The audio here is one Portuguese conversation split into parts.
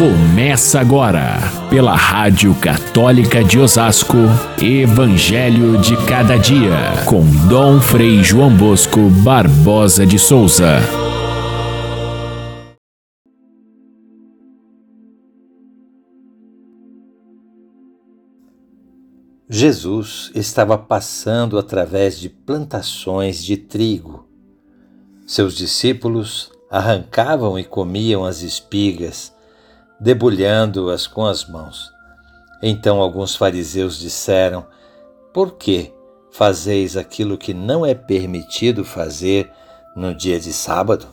Começa agora, pela Rádio Católica de Osasco, Evangelho de Cada Dia, com Dom Frei João Bosco Barbosa de Souza. Jesus estava passando através de plantações de trigo. Seus discípulos arrancavam e comiam as espigas debulhando-as com as mãos. Então alguns fariseus disseram: Por que fazeis aquilo que não é permitido fazer no dia de sábado?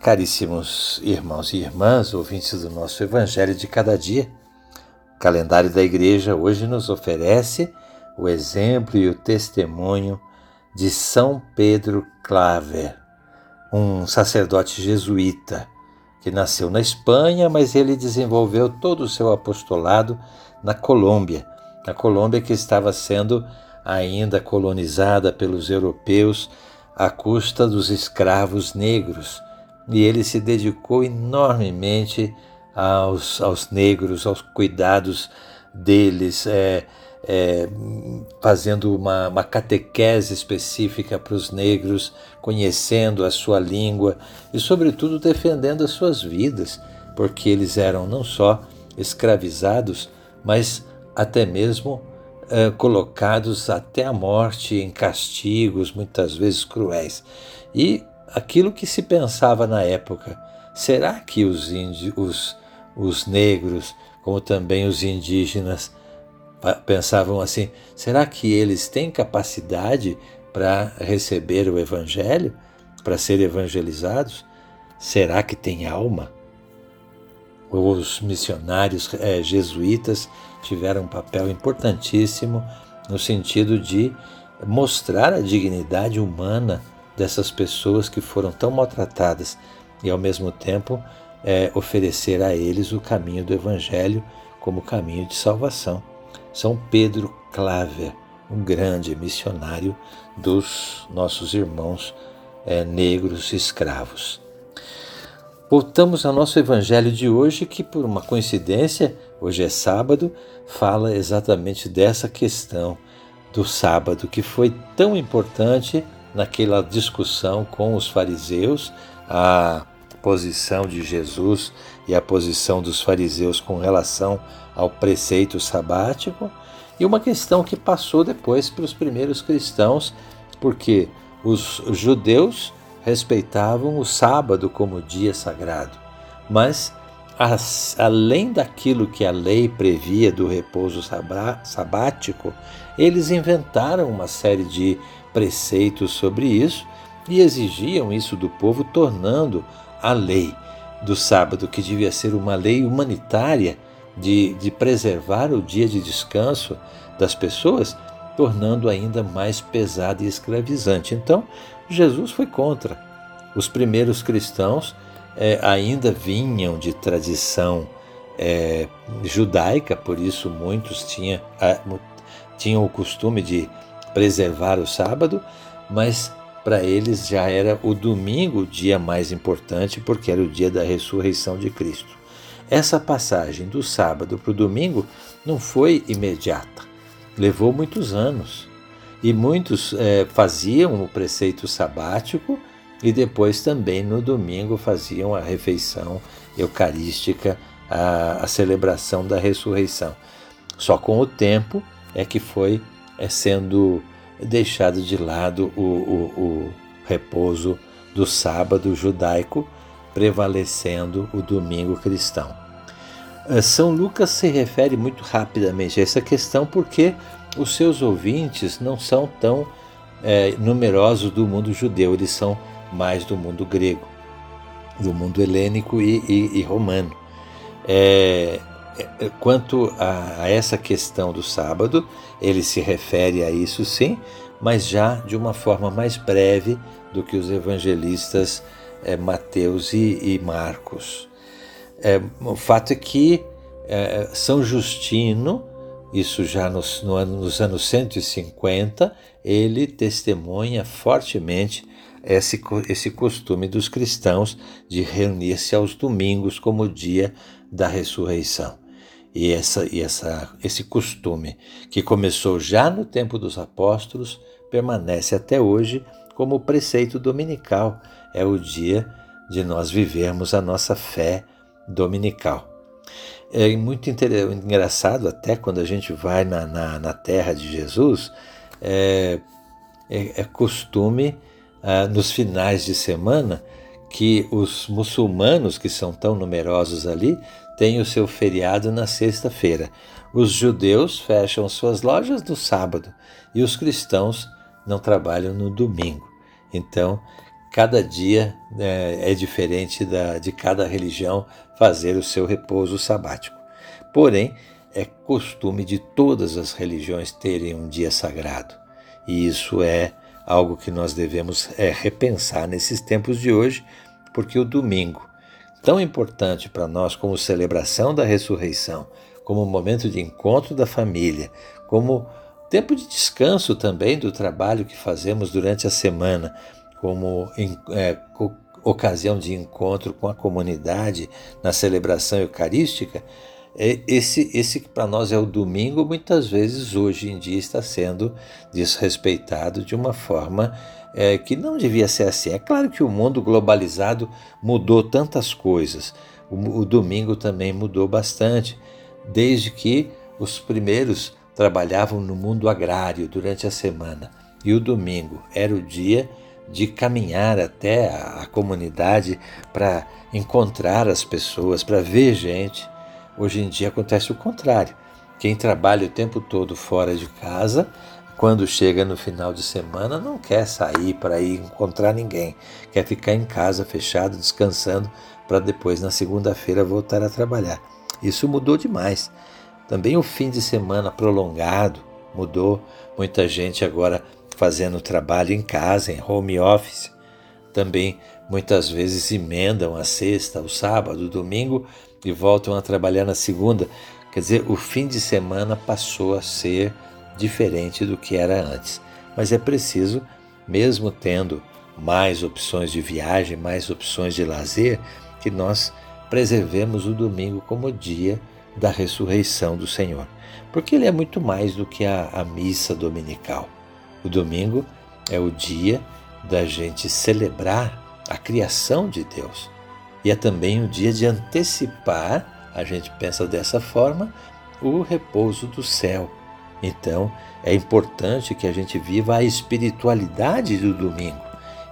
Caríssimos irmãos e irmãs, ouvintes do nosso Evangelho de cada dia, o calendário da Igreja hoje nos oferece o exemplo e o testemunho de São Pedro Claver, um sacerdote jesuíta que nasceu na Espanha, mas ele desenvolveu todo o seu apostolado na Colômbia, na Colômbia que estava sendo ainda colonizada pelos europeus à custa dos escravos negros. E ele se dedicou enormemente aos, aos negros, aos cuidados deles, é, é, fazendo uma, uma catequese específica para os negros, conhecendo a sua língua e, sobretudo, defendendo as suas vidas, porque eles eram não só escravizados, mas até mesmo é, colocados até a morte em castigos, muitas vezes cruéis. E aquilo que se pensava na época, será que os, os, os negros, como também os indígenas, pensavam assim: será que eles têm capacidade para receber o Evangelho, para ser evangelizados? Será que tem alma? Os missionários é, jesuítas tiveram um papel importantíssimo no sentido de mostrar a dignidade humana dessas pessoas que foram tão maltratadas e, ao mesmo tempo, é, oferecer a eles o caminho do Evangelho como caminho de salvação. São Pedro Claver, um grande missionário dos nossos irmãos é, negros escravos. Voltamos ao nosso evangelho de hoje, que por uma coincidência, hoje é sábado, fala exatamente dessa questão do sábado, que foi tão importante naquela discussão com os fariseus, a posição de Jesus e a posição dos fariseus com relação ao preceito sabático, e uma questão que passou depois para os primeiros cristãos, porque os judeus respeitavam o sábado como dia sagrado, mas as, além daquilo que a lei previa do repouso sabático, eles inventaram uma série de preceitos sobre isso e exigiam isso do povo, tornando a lei do sábado, que devia ser uma lei humanitária de, de preservar o dia de descanso das pessoas, tornando ainda mais pesado e escravizante. Então, Jesus foi contra. Os primeiros cristãos é, ainda vinham de tradição é, judaica, por isso muitos tinha, tinham o costume de preservar o sábado, mas para eles já era o domingo o dia mais importante, porque era o dia da ressurreição de Cristo. Essa passagem do sábado para o domingo não foi imediata, levou muitos anos. E muitos é, faziam o preceito sabático e depois também no domingo faziam a refeição eucarística, a, a celebração da ressurreição. Só com o tempo é que foi é, sendo deixado de lado o, o, o repouso do sábado judaico, prevalecendo o domingo cristão. Eh, São Lucas se refere muito rapidamente a essa questão porque os seus ouvintes não são tão é, numerosos do mundo judeu, eles são mais do mundo grego, do mundo helênico e, e, e romano. É, quanto a, a essa questão do sábado, ele se refere a isso sim, mas já de uma forma mais breve do que os evangelistas é, Mateus e, e Marcos. É, o fato é que é, São Justino, isso já nos, no ano, nos anos 150, ele testemunha fortemente esse, esse costume dos cristãos de reunir-se aos domingos como dia da ressurreição. E, essa, e essa, esse costume, que começou já no tempo dos apóstolos, permanece até hoje como preceito dominical. É o dia de nós vivermos a nossa fé dominical. É muito engraçado, até quando a gente vai na, na, na terra de Jesus, é, é, é costume, ah, nos finais de semana, que os muçulmanos, que são tão numerosos ali, têm o seu feriado na sexta-feira. Os judeus fecham suas lojas no sábado e os cristãos não trabalham no domingo. Então, cada dia é, é diferente da, de cada religião fazer o seu repouso sabático. Porém, é costume de todas as religiões terem um dia sagrado. E isso é algo que nós devemos é, repensar nesses tempos de hoje, porque o domingo, tão importante para nós como celebração da ressurreição, como momento de encontro da família, como tempo de descanso também do trabalho que fazemos durante a semana, como é, ocasião de encontro com a comunidade na celebração eucarística, é, esse, esse para nós é o domingo, muitas vezes hoje em dia está sendo desrespeitado de uma forma é, que não devia ser assim. É claro que o mundo globalizado mudou tantas coisas. O, o domingo também mudou bastante, desde que os primeiros trabalhavam no mundo agrário durante a semana e o domingo era o dia de caminhar até a, a comunidade para encontrar as pessoas, para ver gente. Hoje em dia acontece o contrário. Quem trabalha o tempo todo fora de casa, quando chega no final de semana, não quer sair para ir encontrar ninguém, quer ficar em casa fechado, descansando, para depois na segunda-feira voltar a trabalhar. Isso mudou demais. Também o fim de semana prolongado mudou. Muita gente agora fazendo trabalho em casa, em home office. Também muitas vezes emendam a sexta, o sábado, o domingo e voltam a trabalhar na segunda. Quer dizer, o fim de semana passou a ser diferente do que era antes. Mas é preciso, mesmo tendo mais opções de viagem, mais opções de lazer, que nós preservemos o domingo como dia da ressurreição do Senhor. Porque ele é muito mais do que a, a missa dominical. O domingo é o dia da gente celebrar a criação de Deus. E é também o dia de antecipar, a gente pensa dessa forma, o repouso do céu. Então, é importante que a gente viva a espiritualidade do domingo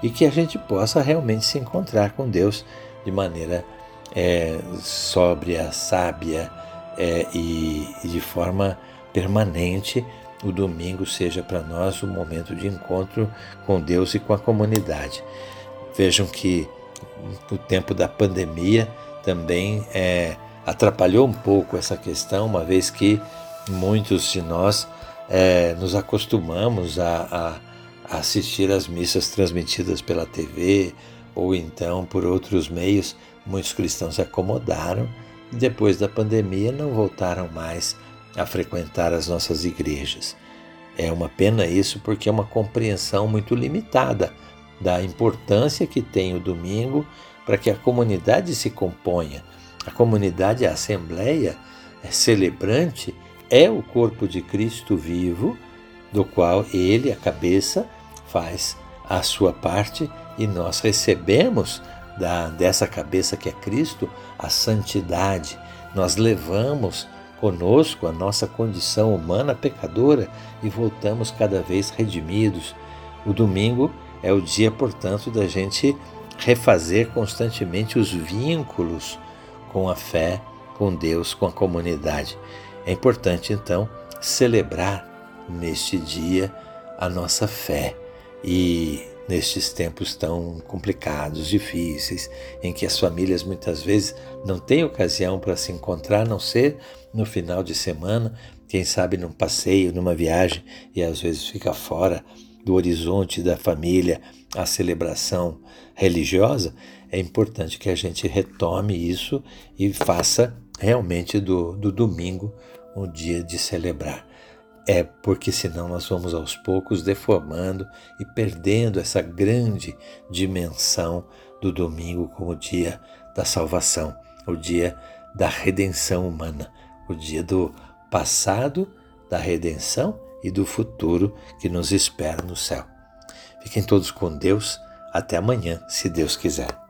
e que a gente possa realmente se encontrar com Deus de maneira é, sóbria, sábia é, e, e de forma permanente, o domingo seja para nós um momento de encontro com Deus e com a comunidade. Vejam que o tempo da pandemia também é, atrapalhou um pouco essa questão, uma vez que muitos de nós é, nos acostumamos a, a, assistir às missas transmitidas pela TV ou então por outros meios. Muitos cristãos se acomodaram depois da pandemia não voltaram mais a frequentar as nossas igrejas. É uma pena isso porque é uma compreensão muito limitada da importância que tem o domingo para que a comunidade se componha. A comunidade, a assembleia é celebrante, é o corpo de Cristo vivo, do qual ele, a cabeça, faz a sua parte e nós recebemos da, dessa cabeça que é Cristo a santidade. Nós levamos conosco a nossa condição humana pecadora e voltamos cada vez redimidos. O domingo é o dia, portanto, da gente refazer constantemente os vínculos com a fé, com Deus, com a comunidade. É importante, então, celebrar neste dia a nossa fé e nestes tempos tão complicados, difíceis, em que as famílias muitas vezes não têm ocasião para se encontrar, a não ser no final de semana, quem sabe num passeio, numa viagem, e às vezes fica fora do horizonte da família a celebração religiosa, é importante que a gente retome isso e faça realmente do, do domingo um dia de celebrar. É porque senão nós vamos aos poucos deformando e perdendo essa grande dimensão do domingo como dia da salvação, o dia da redenção humana, o dia do passado, da redenção e do futuro que nos espera no céu. Fiquem todos com Deus. Até amanhã, se Deus quiser.